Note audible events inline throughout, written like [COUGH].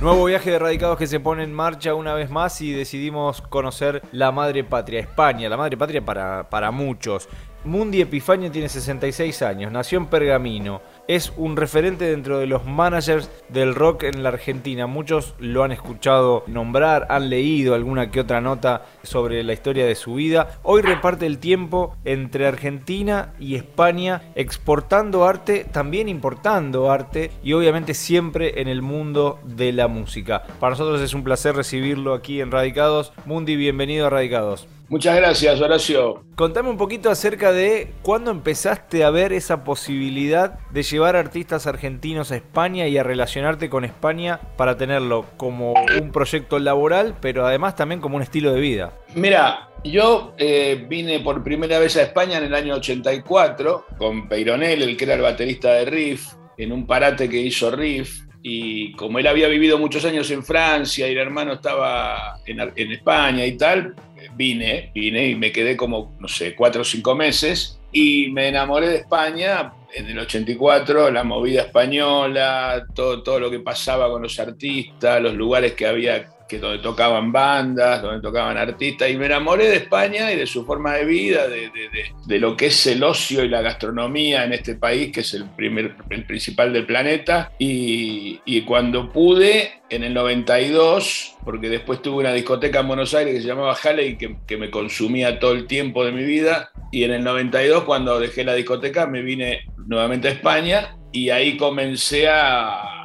Nuevo viaje de radicados que se pone en marcha una vez más y decidimos conocer la madre patria, España, la madre patria para, para muchos. Mundi Epifanio tiene 66 años, nació en Pergamino, es un referente dentro de los managers del rock en la Argentina. Muchos lo han escuchado nombrar, han leído alguna que otra nota sobre la historia de su vida. Hoy reparte el tiempo entre Argentina y España, exportando arte, también importando arte y obviamente siempre en el mundo de la música. Para nosotros es un placer recibirlo aquí en Radicados. Mundi, bienvenido a Radicados. Muchas gracias, Horacio. Contame un poquito acerca de cuándo empezaste a ver esa posibilidad de llevar artistas argentinos a España y a relacionarte con España para tenerlo como un proyecto laboral, pero además también como un estilo de vida. Mira, yo eh, vine por primera vez a España en el año 84 con Peironel, el que era el baterista de Riff, en un parate que hizo Riff y como él había vivido muchos años en Francia y el hermano estaba en, en, España y tal, vine, vine y me quedé como, no sé, cuatro o cinco meses y me enamoré de España en el 84, la movida española, todo, todo lo que pasaba con los artistas, los lugares que había que donde tocaban bandas, donde tocaban artistas, y me enamoré de España y de su forma de vida, de, de, de, de, lo que es el ocio y la gastronomía en este país, que es el, primer, el principal del planeta, y, y cuando pude, en el 92, porque después tuve una discoteca en Buenos Aires que se llamaba Halley, que, que me consumía todo el tiempo de mi vida, y en el 92, cuando dejé la discoteca, me vine nuevamente a España, y ahí comencé a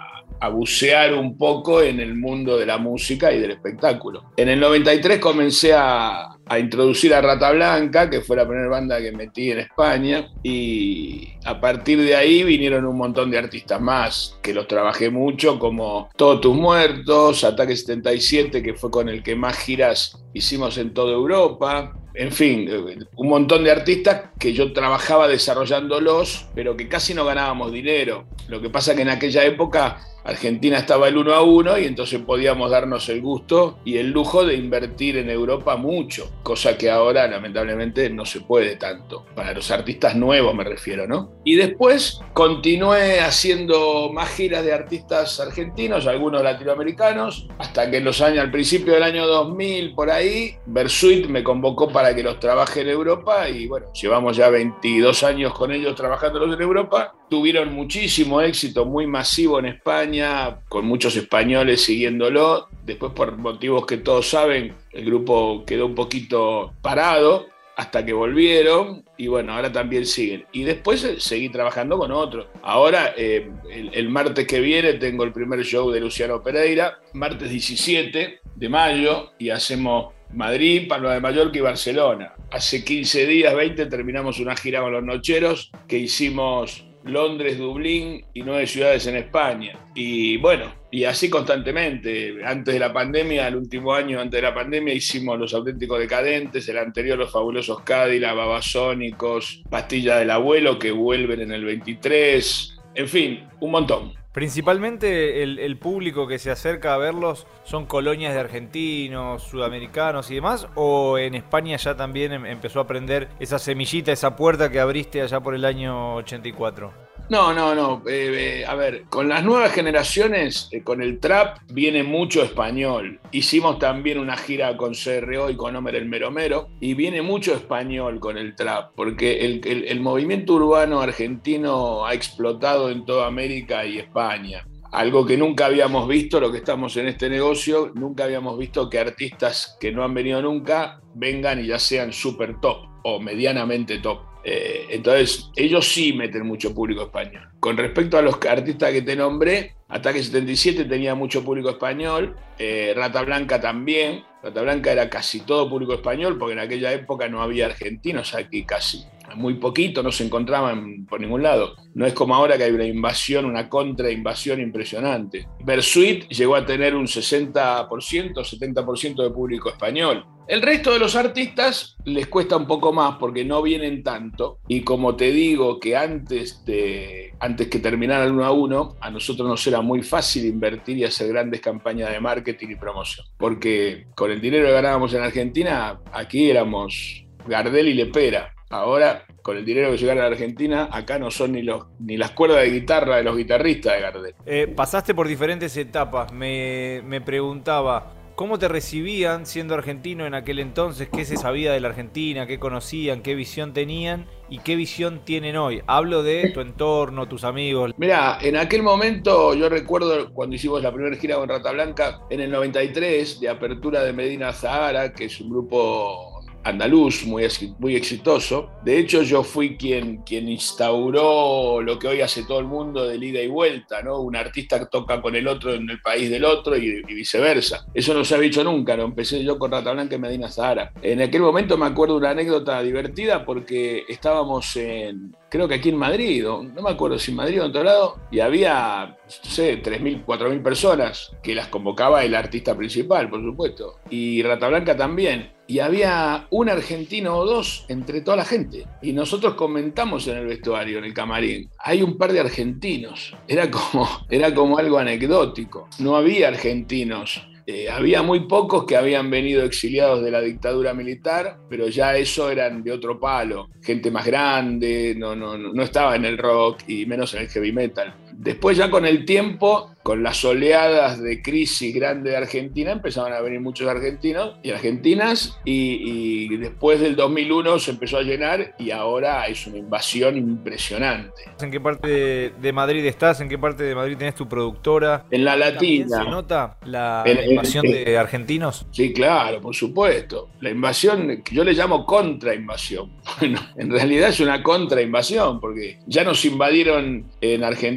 a bucear un poco en el mundo de la música y del espectáculo. En el 93 comencé a, a, introducir a Rata Blanca, que fue la primera banda que metí en España, y a partir de ahí vinieron un montón de artistas más, que los trabajé mucho, como Todos tus muertos, Ataque 77, que fue con el que más giras hicimos en toda Europa, en fin, un montón de artistas que yo trabajaba desarrollándolos, pero que casi no ganábamos dinero. Lo que pasa que en aquella época Argentina estaba el uno a uno y entonces podíamos darnos el gusto y el lujo de invertir en Europa mucho, cosa que ahora lamentablemente no se puede tanto. Para los artistas nuevos me refiero, ¿no? Y después continué haciendo más giras de artistas argentinos, algunos latinoamericanos, hasta que en los años, al principio del año 2000, por ahí, Versuit me convocó para que los trabaje en Europa y bueno, llevamos ya 22 años con ellos trabajándolos en Europa. Tuvieron muchísimo éxito, muy masivo en España con muchos españoles siguiéndolo. Después, por motivos que todos saben, el grupo quedó un poquito parado hasta que volvieron y bueno, ahora también siguen. Y después seguí trabajando con otros. Ahora, eh, el, el, martes que viene, tengo el primer show de Luciano Pereira, martes 17 de mayo, y hacemos Madrid, Palma de Mallorca y Barcelona. Hace 15 días, 20, terminamos una gira con los Nocheros que hicimos Londres, Dublín y nueve ciudades en España. Y bueno, y así constantemente. Antes de la pandemia, el último año antes de la pandemia, hicimos Los Auténticos Decadentes, el anterior Los Fabulosos Cádila, Babasónicos, Pastilla del Abuelo, que vuelven en el 23. En fin, un montón. Principalmente el, público que se acerca a verlos son colonias de argentinos, sudamericanos y demás, o en España ya también em, empezó a aprender esa semillita, esa puerta que abriste allá por el año 84. No, no, no. Eh, eh, a ver, con las nuevas generaciones, eh, con el trap, viene mucho español. Hicimos también una gira con CRO y con Homer el Meromero, y viene mucho español con el trap, porque el, el, movimiento urbano argentino ha explotado en toda América y España algo que nunca habíamos visto, lo que estamos en este negocio, nunca habíamos visto que artistas que no han venido nunca vengan y ya sean súper top o medianamente top. Eh, entonces, ellos sí meten mucho público español. Con respecto a los artistas que te nombré, Ataque 77 tenía mucho público español, eh, Rata Blanca también. Rata Blanca era casi todo público español, porque en aquella época no había argentinos aquí casi. Muy poquito, no se encontraban por ningún lado. No es como ahora que hay una invasión, una contrainvasión impresionante. Versuit llegó a tener un 60%, 70% de público español. El resto de los artistas les cuesta un poco más porque no vienen tanto. Y como te digo que antes, de, antes que terminara el 1 a 1, a nosotros nos era muy fácil invertir y hacer grandes campañas de marketing y promoción. Porque con el dinero que ganábamos en Argentina, aquí éramos Gardel y Lepera. Ahora, con el dinero que llegaron a la Argentina, acá no son ni, los, ni las cuerdas de guitarra de los guitarristas de Gardel. Eh, pasaste por diferentes etapas. Me, me preguntaba, ¿Cómo te recibían siendo argentino en aquel entonces? ¿Qué se sabía de la Argentina? ¿Qué conocían? ¿Qué visión tenían? ¿Y qué visión tienen hoy? Hablo de tu entorno, tus amigos. Mira, en aquel momento yo recuerdo cuando hicimos la primera gira con Rata Blanca, en el 93, de apertura de Medina Zahara, que es un grupo andaluz muy, muy exitoso. De hecho, yo fui quien, quien instauró lo que hoy hace todo el mundo de ida y vuelta, ¿no? Un artista toca con el otro en el país del otro y, viceversa. Eso no se ha dicho nunca, lo empecé yo con Rata Blanca en Medina Sahara. En aquel momento me acuerdo una anécdota divertida porque estábamos en, creo que aquí en Madrid, no me acuerdo si en Madrid o en otro lado, y había, no sé, 3.000, 4.000 personas que las convocaba el artista principal, por supuesto, y Rata Blanca también y había un argentino o dos entre toda la gente. Y nosotros comentamos en el vestuario, en el camarín, hay un par de argentinos. Era como, era como algo anecdótico. No había argentinos. Eh, había muy pocos que habían venido exiliados de la dictadura militar, pero ya eso eran de otro palo. Gente más grande, no, no, no estaba en el rock y menos en el heavy metal. Después ya con el tiempo, con las oleadas de crisis grande de Argentina, empezaban a venir muchos argentinos y argentinas y, después del 2001 se empezó a llenar y ahora es una invasión impresionante. ¿En qué parte de Madrid estás? ¿En qué parte de Madrid tenés tu productora? En la Latina. ¿Se nota la invasión de argentinos? Sí, claro, por supuesto. La invasión, yo le llamo contrainvasión. [LAUGHS] Bueno, en realidad es una contrainvasión porque ya nos invadieron en Argentina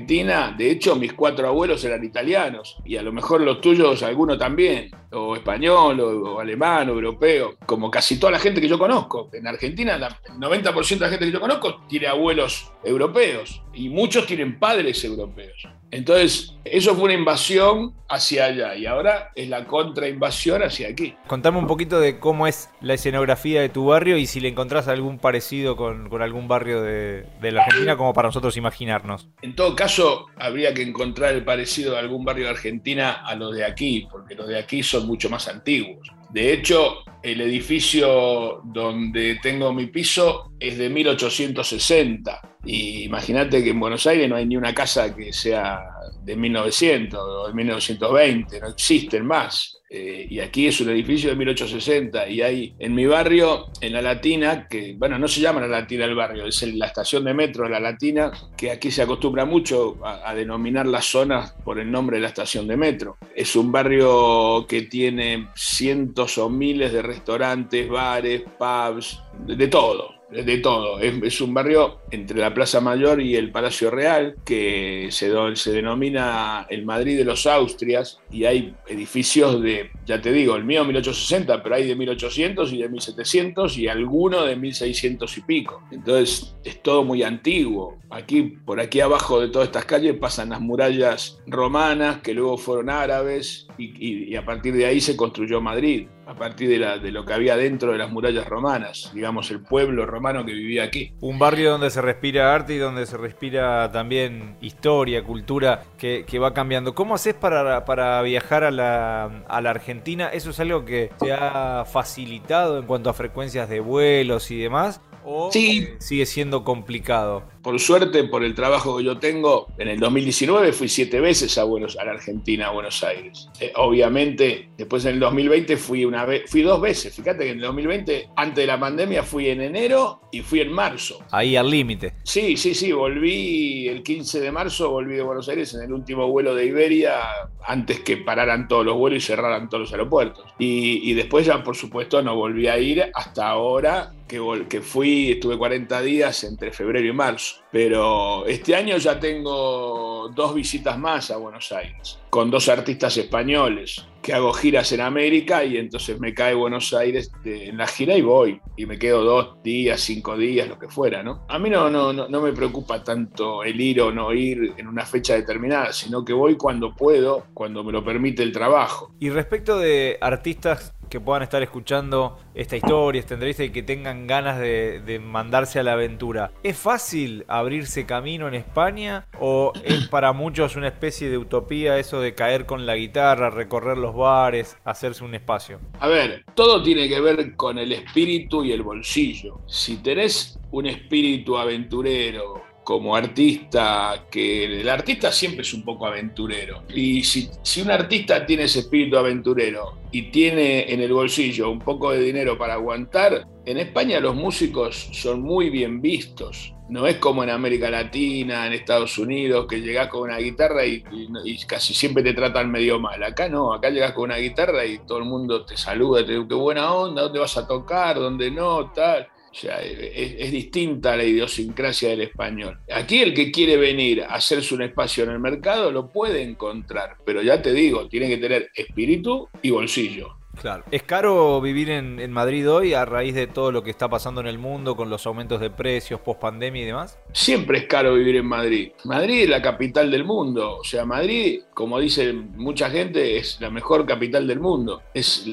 de hecho, mis cuatro abuelos eran italianos y a lo mejor los tuyos, alguno también, o español, o, alemán, o europeo, como casi toda la gente que yo conozco. En Argentina, el 90% de la gente que yo conozco tiene abuelos europeos y muchos tienen padres europeos. Entonces, eso fue una invasión hacia allá y ahora es la contrainvasión hacia aquí. Contame un poquito de cómo es la escenografía de tu barrio y si le encontrás algún parecido con, algún barrio de, de, la Argentina como para nosotros imaginarnos. En todo caso, habría que encontrar el parecido de algún barrio de Argentina a los de aquí, porque los de aquí son mucho más antiguos. De hecho, el edificio donde tengo mi piso es de 1860. Y imagínate que en Buenos Aires no hay ni una casa que sea de 1900 o de 1920, no existen más. Eh, y aquí es un edificio de 1860 y hay en mi barrio, en La Latina, que bueno, no se llama La Latina el barrio, es la estación de metro La Latina, que aquí se acostumbra mucho a, denominar las zonas por el nombre de la estación de metro. Es un barrio que tiene cientos o miles de restaurantes, bares, pubs, de todo de todo. Es, un barrio entre la Plaza Mayor y el Palacio Real, que se, se denomina el Madrid de los Austrias, y hay edificios de, ya te digo, el mío 1860, pero hay de 1800 y de 1700 y alguno de 1600 y pico. Entonces es todo muy antiguo. Aquí, por aquí abajo de todas estas calles pasan las murallas romanas, que luego fueron árabes, y a partir de ahí se construyó Madrid a partir de, la, de, lo que había dentro de las murallas romanas, digamos, el pueblo romano que vivía aquí. Un barrio donde se respira arte y donde se respira también historia, cultura, que, va cambiando. ¿Cómo haces para, para viajar a la, a la, Argentina? ¿Eso es algo que te ha facilitado en cuanto a frecuencias de vuelos y demás? ¿O sí. sigue siendo complicado? Por suerte, por el trabajo que yo tengo, en el 2019 fui siete veces a, Buenos, a la Argentina, a Buenos Aires. Eh, obviamente, después en el 2020 fui, una vez, fui dos veces. Fíjate que en el 2020, antes de la pandemia, fui en enero y fui en marzo. Ahí al límite. Sí, sí, sí. Volví el 15 de marzo, volví de Buenos Aires en el último vuelo de Iberia, antes que pararan todos los vuelos y cerraran todos los aeropuertos. Y, después ya, por supuesto, no volví a ir hasta ahora que, que fui, estuve 40 días entre febrero y marzo. Pero este año ya tengo dos visitas más a Buenos Aires, con dos artistas españoles, que hago giras en América y entonces me cae Buenos Aires en la gira y voy. Y me quedo dos días, cinco días, lo que fuera, ¿no? A mí no, no, no, me preocupa tanto el ir o no ir en una fecha determinada, sino que voy cuando puedo, cuando me lo permite el trabajo. Y respecto de artistas que puedan estar escuchando esta historia, esta entrevista y que tengan ganas de, de mandarse a la aventura. ¿Es fácil abrirse camino en España o es para muchos una especie de utopía eso de caer con la guitarra, recorrer los bares, hacerse un espacio? A ver, todo tiene que ver con el espíritu y el bolsillo. Si tenés un espíritu aventurero, como artista, que el artista siempre es un poco aventurero. Y si, si, un artista tiene ese espíritu aventurero y tiene en el bolsillo un poco de dinero para aguantar, en España los músicos son muy bien vistos. No es como en América Latina, en Estados Unidos, que llegás con una guitarra y, y, casi siempre te tratan medio mal. Acá no, acá llegás con una guitarra y todo el mundo te saluda, te dice, qué buena onda, ¿dónde vas a tocar? ¿Dónde no? Tal. O sea, es, distinta la idiosincrasia del español. Aquí el que quiere venir a hacerse un espacio en el mercado lo puede encontrar, pero ya te digo, tiene que tener espíritu y bolsillo. Claro. ¿Es caro vivir en, Madrid hoy a raíz de todo lo que está pasando en el mundo con los aumentos de precios, post pandemia y demás? Siempre es caro vivir en Madrid. Madrid es la capital del mundo. O sea, Madrid, como dice mucha gente, es la mejor capital del mundo. Es,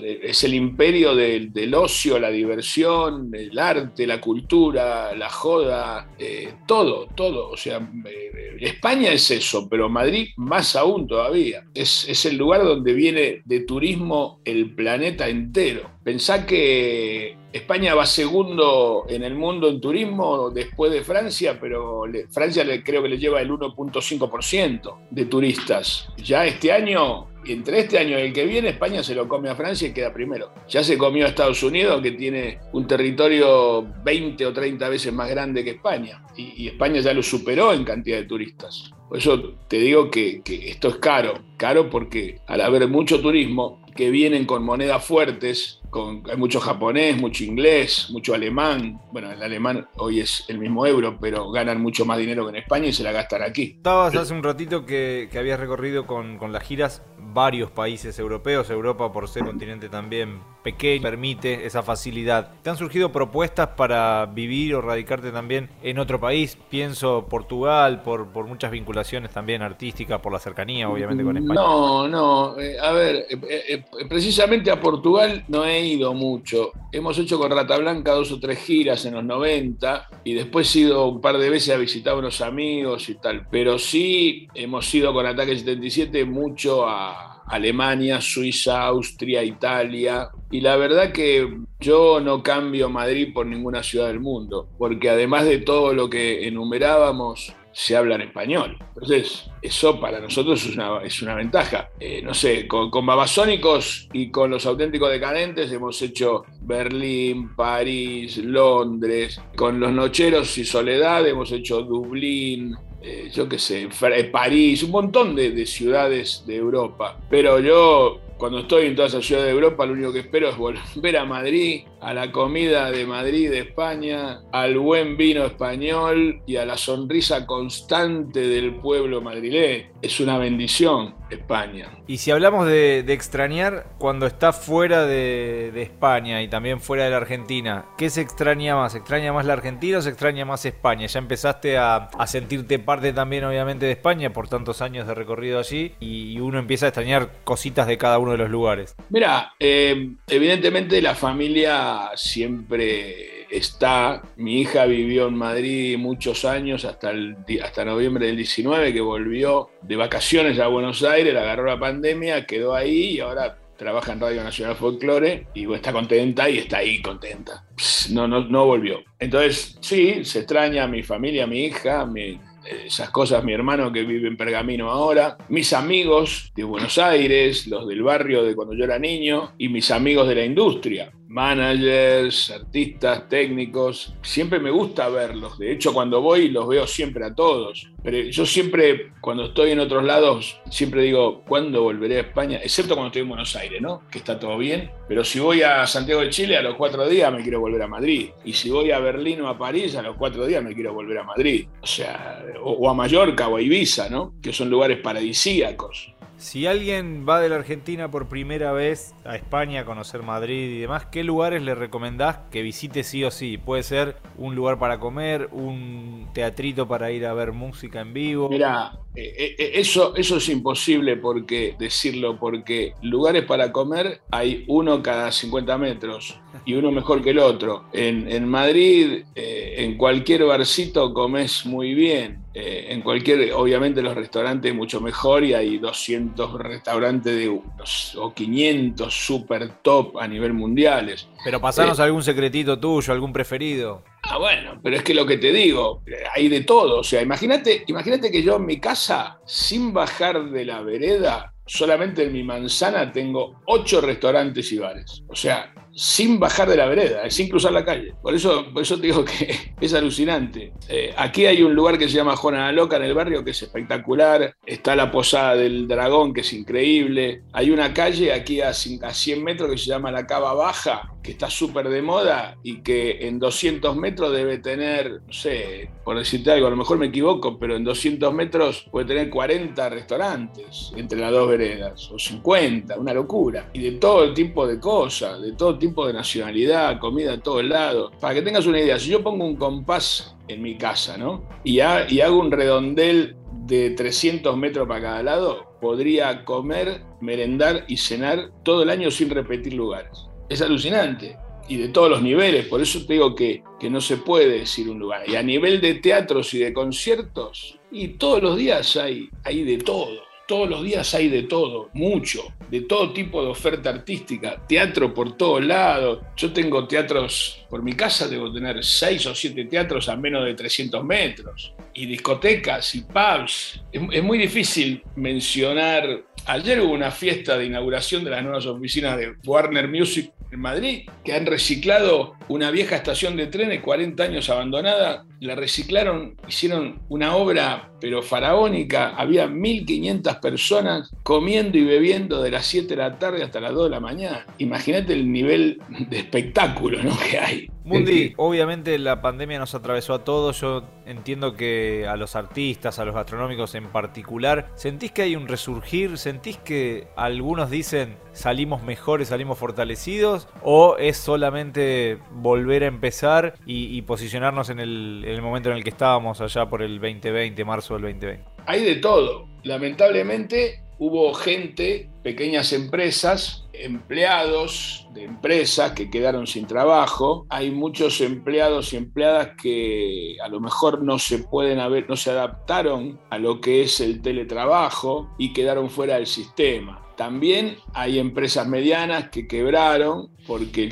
el imperio del, del, ocio, la diversión, el arte, la cultura, la joda, eh, todo, todo. O sea, eh, España es eso, pero Madrid más aún todavía. Es, es el lugar donde viene de turismo el planeta planeta entero. Pensá que España va segundo en el mundo en turismo después de Francia, pero Francia le, creo que le lleva el 1.5% de turistas. Ya este año, entre este año y el que viene, España se lo come a Francia y queda primero. Ya se comió a Estados Unidos, que tiene un territorio 20 o 30 veces más grande que España. Y, y España ya lo superó en cantidad de turistas. Por eso te digo que, que esto es caro. Caro porque al haber mucho turismo, que vienen con monedas fuertes, con, hay mucho japonés, mucho inglés, mucho alemán. Bueno, el alemán hoy es el mismo euro, pero ganan mucho más dinero que en España y se la gastan aquí. Estabas hace un ratito que, que habías recorrido con, con, las giras varios países europeos, Europa por ser continente también pequeño, permite esa facilidad. ¿Te han surgido propuestas para vivir o radicarte también en otro país? Pienso Portugal, por, por muchas vinculaciones también artísticas, por la cercanía obviamente con España. No, no, eh, a ver, eh, eh, precisamente a Portugal no he ido mucho. Hemos hecho con Rata Blanca dos o tres giras en los 90 y después he ido un par de veces a visitar a unos amigos y tal. Pero sí hemos ido con Ataque 77 mucho a Alemania, Suiza, Austria, Italia. Y la verdad que yo no cambio Madrid por ninguna ciudad del mundo, porque además de todo lo que enumerábamos, se habla en español. Entonces, eso para nosotros es una, ventaja. Eh, no sé, con, con, Babasónicos y con los auténticos decadentes hemos hecho Berlín, París, Londres. Con los Nocheros y Soledad hemos hecho Dublín, eh, yo qué sé, París, un montón de, de, ciudades de Europa. Pero yo, cuando estoy en toda esa ciudad de Europa, lo único que espero es volver [LAUGHS] a Madrid, a la comida de Madrid, de España, al buen vino español y a la sonrisa constante del pueblo madrileño. Es una bendición España. Y si hablamos de, de extrañar cuando está fuera de, de, España y también fuera de la Argentina, ¿qué se extraña más? ¿Se extraña más la Argentina o se extraña más España? Ya empezaste a, a sentirte parte también obviamente de España por tantos años de recorrido allí y uno empieza a extrañar cositas de cada uno de los lugares. Mira, eh, evidentemente la familia siempre está. Mi hija vivió en Madrid muchos años, hasta, el, hasta noviembre del 19, que volvió de vacaciones a Buenos Aires, agarró la pandemia, quedó ahí y ahora trabaja en Radio Nacional Folklore y está contenta y está ahí contenta. No, no, no volvió. Entonces, sí, se extraña a mi familia, a mi hija, mi, esas cosas, mi hermano que vive en Pergamino ahora, mis amigos de Buenos Aires, los del barrio de cuando yo era niño y mis amigos de la industria managers, artistas, técnicos. Siempre me gusta verlos. De hecho, cuando voy los veo siempre a todos. Pero yo siempre, cuando estoy en otros lados, siempre digo, ¿cuándo volveré a España? Excepto cuando estoy en Buenos Aires, ¿no? Que está todo bien. Pero si voy a Santiago de Chile, a los cuatro días me quiero volver a Madrid. Y si voy a Berlín o a París, a los cuatro días me quiero volver a Madrid. O sea, o, o a Mallorca o a Ibiza, ¿no? Que son lugares paradisíacos. Si alguien va de la Argentina por primera vez a España a conocer Madrid y demás, ¿qué lugares le recomendás que visite sí o sí? Puede ser un lugar para comer, un teatrito para ir a ver música en vivo. Mira, eh, eh, eso, eso es imposible porque decirlo, porque lugares para comer hay uno cada 50 metros y uno mejor que el otro. En, Madrid, eh, en cualquier barcito comes muy bien. en cualquier, obviamente los restaurantes mucho mejor y hay 200 restaurantes de, o 500 super top a nivel mundiales. Pero pasanos algún secretito tuyo, algún preferido. Ah, bueno, pero es que lo que te digo, hay de todo. O sea, imagínate, imagínate que yo en mi casa, sin bajar de la vereda, solamente en mi manzana tengo ocho restaurantes y bares. O sea, sin bajar de la vereda, sin cruzar la calle. Por eso, por eso te digo que [LAUGHS] es alucinante. Eh, aquí hay un lugar que se llama la Loca en el barrio que es espectacular. Está la Posada del Dragón que es increíble. Hay una calle aquí a, 100 metros que se llama la Cava Baja que está súper de moda y que en 200 metros debe tener, no sé, por decirte algo, a lo mejor me equivoco, pero en 200 metros puede tener 40 restaurantes entre las dos veredas, o 50, una locura. Y de todo tipo de cosas, de todo tipo de nacionalidad, comida a todos lados. Para que tengas una idea, si yo pongo un compás en mi casa, ¿no? Y, y hago un redondel de 300 metros para cada lado, podría comer, merendar y cenar todo el año sin repetir lugares. Es alucinante y de todos los niveles, por eso te digo que, que, no se puede decir un lugar. Y a nivel de teatros y de conciertos, y todos los días hay, hay de todo todos los días hay de todo, mucho, de todo tipo de oferta artística, teatro por todos lados. Yo tengo teatros, por mi casa debo tener seis o siete teatros a menos de 300 metros, y discotecas y pubs. Es, muy difícil mencionar. Ayer hubo una fiesta de inauguración de las nuevas oficinas de Warner Music en Madrid, que han reciclado una vieja estación de trenes, 40 años abandonada, la reciclaron, hicieron una obra pero faraónica, había 1.500 personas comiendo y bebiendo de las 7 de la tarde hasta las 2 de la mañana. Imagínate el nivel de espectáculo que hay. Mundi, obviamente la pandemia nos atravesó a todos, yo entiendo que a los artistas, a los gastronómicos en particular, ¿sentís que hay un resurgir? ¿Sentís que algunos dicen salimos mejores, salimos fortalecidos? ¿O es solamente volver a empezar y, posicionarnos en el, el momento en el que estábamos allá por el 2020, marzo del 2020? Hay de todo. Lamentablemente hubo gente, pequeñas empresas, empleados de empresas que quedaron sin trabajo. Hay muchos empleados y empleadas que a lo mejor no se pueden haber, no se adaptaron a lo que es el teletrabajo y quedaron fuera del sistema. También hay empresas medianas que quebraron porque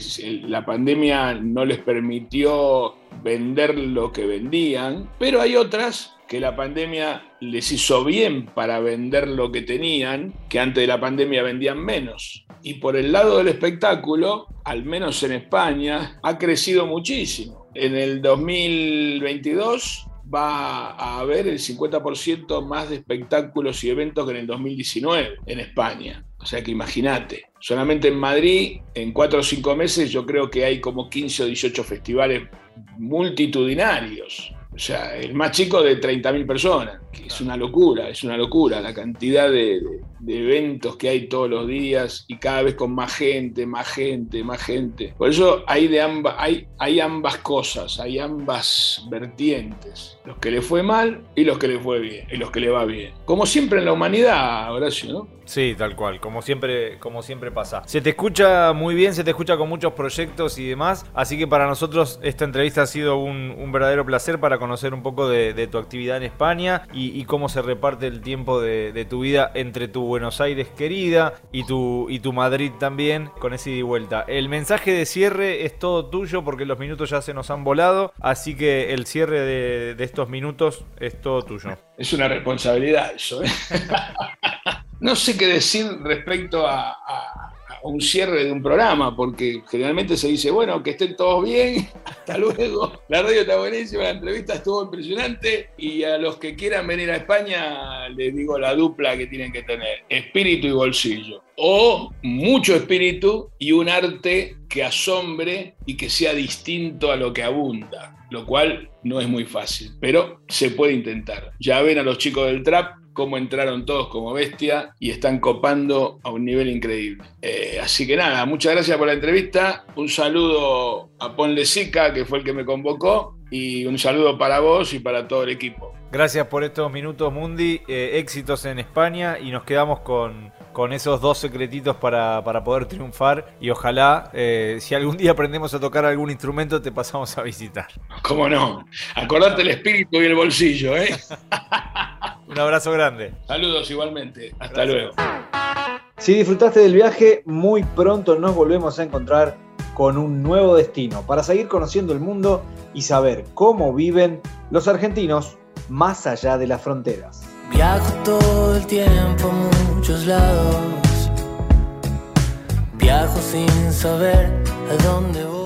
la pandemia no les permitió vender lo que vendían, pero hay otras que la pandemia les hizo bien para vender lo que tenían, que antes de la pandemia vendían menos. Y por el lado del espectáculo, al menos en España, ha crecido muchísimo. En el 2022 va a haber el 50% más de espectáculos y eventos que en el 2019 en España. O sea que imagínate, solamente en Madrid, en cuatro o cinco meses, yo creo que hay como 15 o 18 festivales multitudinarios. O sea, el más chico de 30.000 personas, que es una locura, es una locura la cantidad de, eventos que hay todos los días y cada vez con más gente, más gente, más gente. Por eso hay, de ambas, hay, hay ambas cosas, hay ambas vertientes, los que le fue mal y los que le fue bien, y los que le va bien. Como siempre en la humanidad, Horacio, ¿no? Sí, tal cual, como siempre, como siempre pasa. Se te escucha muy bien, se te escucha con muchos proyectos y demás, así que para nosotros esta entrevista ha sido un, verdadero placer para conocer un poco de, tu actividad en España y, cómo se reparte el tiempo de, tu vida entre tu Buenos Aires querida y tu, y tu Madrid también, con ese ida y vuelta. El mensaje de cierre es todo tuyo porque los minutos ya se nos han volado, así que el cierre de, de estos minutos es todo tuyo. Es una responsabilidad eso, ¿eh? [LAUGHS] No sé qué decir respecto a, un cierre de un programa, porque generalmente se dice, bueno, que estén todos bien, [LAUGHS] hasta luego. La radio está buenísima, la entrevista estuvo impresionante y a los que quieran venir a España les digo la dupla que tienen que tener, espíritu y bolsillo. O mucho espíritu y un arte que asombre y que sea distinto a lo que abunda, lo cual no es muy fácil, pero se puede intentar. Ya ven a los chicos del trap cómo entraron todos como bestia y están copando a un nivel increíble. Eh, así que nada, muchas gracias por la entrevista. Un saludo a Ponle Sica, que fue el que me convocó, y un saludo para vos y para todo el equipo. Gracias por estos minutos, Mundi. Eh, éxitos en España y nos quedamos con, con esos dos secretitos para, poder triunfar. Y ojalá, eh, si algún día aprendemos a tocar algún instrumento, te pasamos a visitar. ¿Cómo no? Acordate el espíritu y el bolsillo, ¿eh? [LAUGHS] Un abrazo grande. Saludos igualmente. Hasta luego. Si disfrutaste del viaje, muy pronto nos volvemos a encontrar con un nuevo destino para seguir conociendo el mundo y saber cómo viven los argentinos más allá de las fronteras. Viajo todo el tiempo a muchos lados. Viajo sin saber a dónde voy.